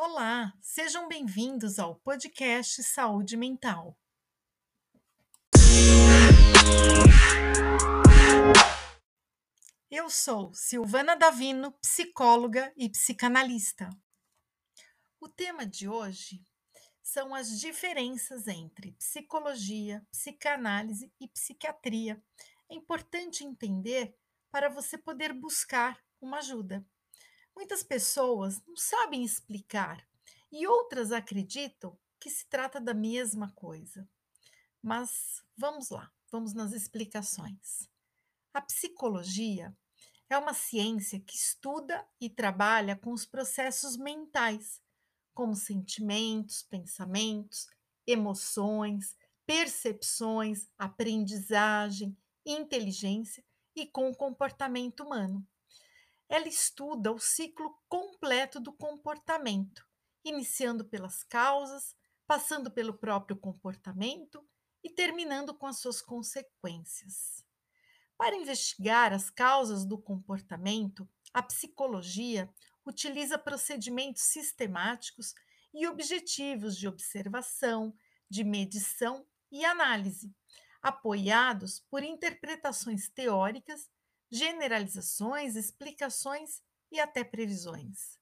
Olá, sejam bem-vindos ao podcast Saúde Mental. Eu sou Silvana Davino, psicóloga e psicanalista. O tema de hoje são as diferenças entre psicologia, psicanálise e psiquiatria. É importante entender para você poder buscar uma ajuda. Muitas pessoas não sabem explicar e outras acreditam que se trata da mesma coisa. Mas vamos lá, vamos nas explicações. A psicologia é uma ciência que estuda e trabalha com os processos mentais, como sentimentos, pensamentos, emoções, percepções, aprendizagem, inteligência e com o comportamento humano ela estuda o ciclo completo do comportamento, iniciando pelas causas, passando pelo próprio comportamento e terminando com as suas consequências. Para investigar as causas do comportamento, a psicologia utiliza procedimentos sistemáticos e objetivos de observação, de medição e análise, apoiados por interpretações teóricas generalizações, explicações e até previsões.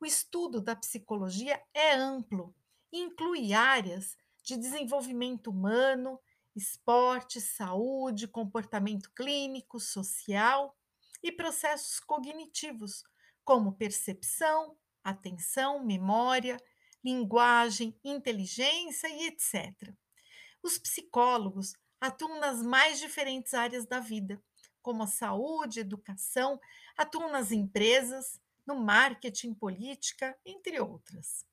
O estudo da psicologia é amplo e inclui áreas de desenvolvimento humano, esporte, saúde, comportamento clínico, social e processos cognitivos, como percepção, atenção, memória, linguagem, inteligência e etc. Os psicólogos atuam nas mais diferentes áreas da vida, como a saúde, educação, atuam nas empresas, no marketing, política, entre outras.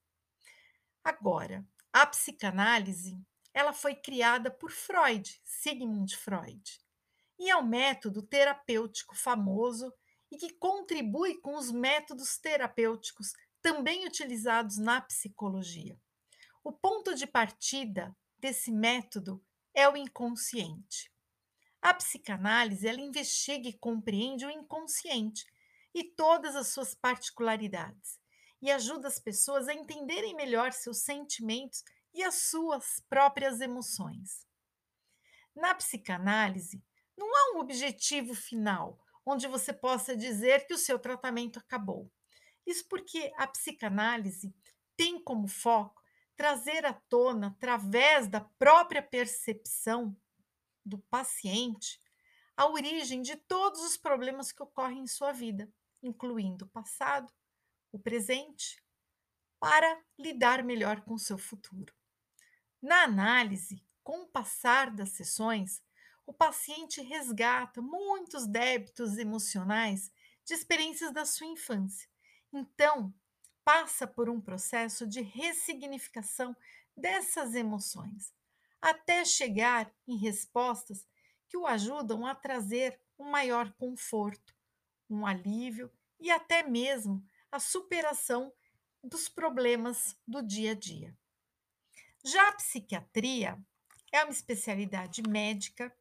Agora, a psicanálise, ela foi criada por Freud, Sigmund Freud, e é um método terapêutico famoso e que contribui com os métodos terapêuticos também utilizados na psicologia. O ponto de partida desse método é o inconsciente. A psicanálise ela investiga e compreende o inconsciente e todas as suas particularidades e ajuda as pessoas a entenderem melhor seus sentimentos e as suas próprias emoções. Na psicanálise, não há um objetivo final onde você possa dizer que o seu tratamento acabou. Isso porque a psicanálise tem como foco trazer à tona, através da própria percepção, do paciente a origem de todos os problemas que ocorrem em sua vida, incluindo o passado, o presente, para lidar melhor com seu futuro. Na análise, com o passar das sessões, o paciente resgata muitos débitos emocionais de experiências da sua infância. Então, passa por um processo de ressignificação dessas emoções, até chegar em respostas que o ajudam a trazer um maior conforto, um alívio e até mesmo a superação dos problemas do dia a dia. Já a psiquiatria é uma especialidade médica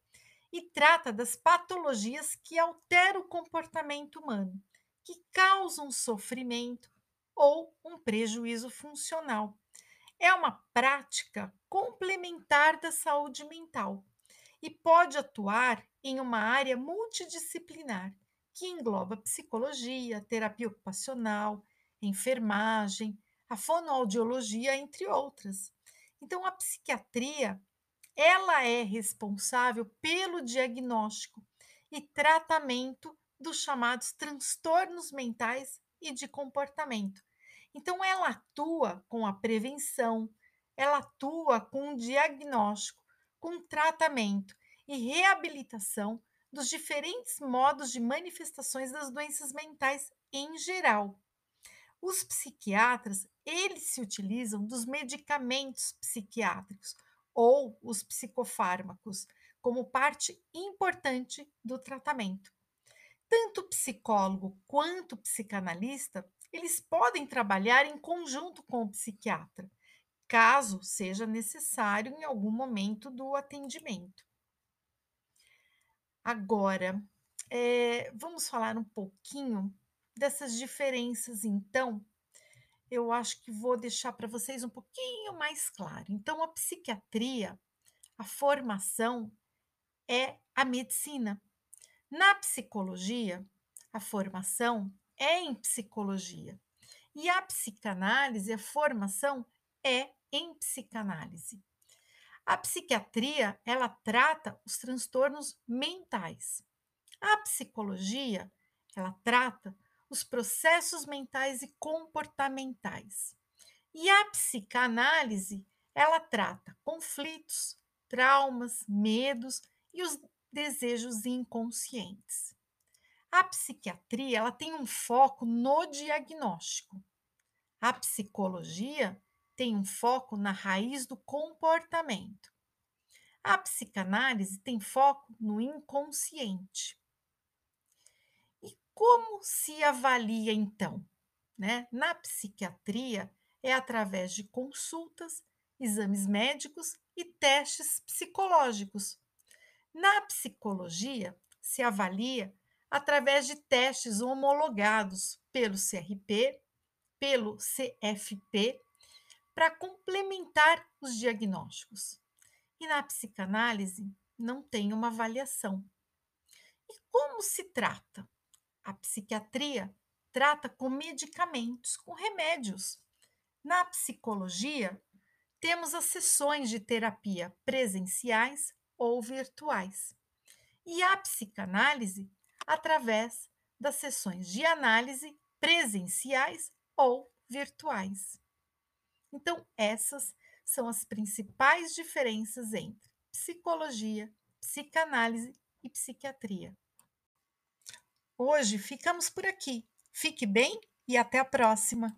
e trata das patologias que alteram o comportamento humano, que causam sofrimento ou um prejuízo funcional é uma prática complementar da saúde mental e pode atuar em uma área multidisciplinar que engloba psicologia, terapia ocupacional, enfermagem, a fonoaudiologia, entre outras. Então, a psiquiatria ela é responsável pelo diagnóstico e tratamento dos chamados transtornos mentais e de comportamento, então, ela atua com a prevenção, ela atua com o diagnóstico, com tratamento e reabilitação dos diferentes modos de manifestações das doenças mentais em geral. Os psiquiatras, eles se utilizam dos medicamentos psiquiátricos ou os psicofármacos como parte importante do tratamento. Tanto o psicólogo quanto o psicanalista eles podem trabalhar em conjunto com o psiquiatra, caso seja necessário em algum momento do atendimento. Agora, é, vamos falar um pouquinho dessas diferenças, então, eu acho que vou deixar para vocês um pouquinho mais claro. Então, a psiquiatria, a formação é a medicina. Na psicologia, a formação é em psicologia. E a psicanálise, a formação é em psicanálise. A psiquiatria, ela trata os transtornos mentais. A psicologia, ela trata os processos mentais e comportamentais. E a psicanálise, ela trata conflitos, traumas, medos e os desejos inconscientes. A psiquiatria, ela tem um foco no diagnóstico. A psicologia tem um foco na raiz do comportamento. A psicanálise tem foco no inconsciente. E como se avalia então? Né? Na psiquiatria, é através de consultas, exames médicos e testes psicológicos. Na psicologia, se avalia através de testes homologados pelo CRP, pelo CFP, para complementar os diagnósticos. E na psicanálise, não tem uma avaliação. E como se trata? A psiquiatria trata com medicamentos, com remédios. Na psicologia, temos as sessões de terapia presenciais ou virtuais. E a psicanálise através das sessões de análise presenciais ou virtuais. Então, essas são as principais diferenças entre psicologia, psicanálise e psiquiatria. Hoje ficamos por aqui. Fique bem e até a próxima!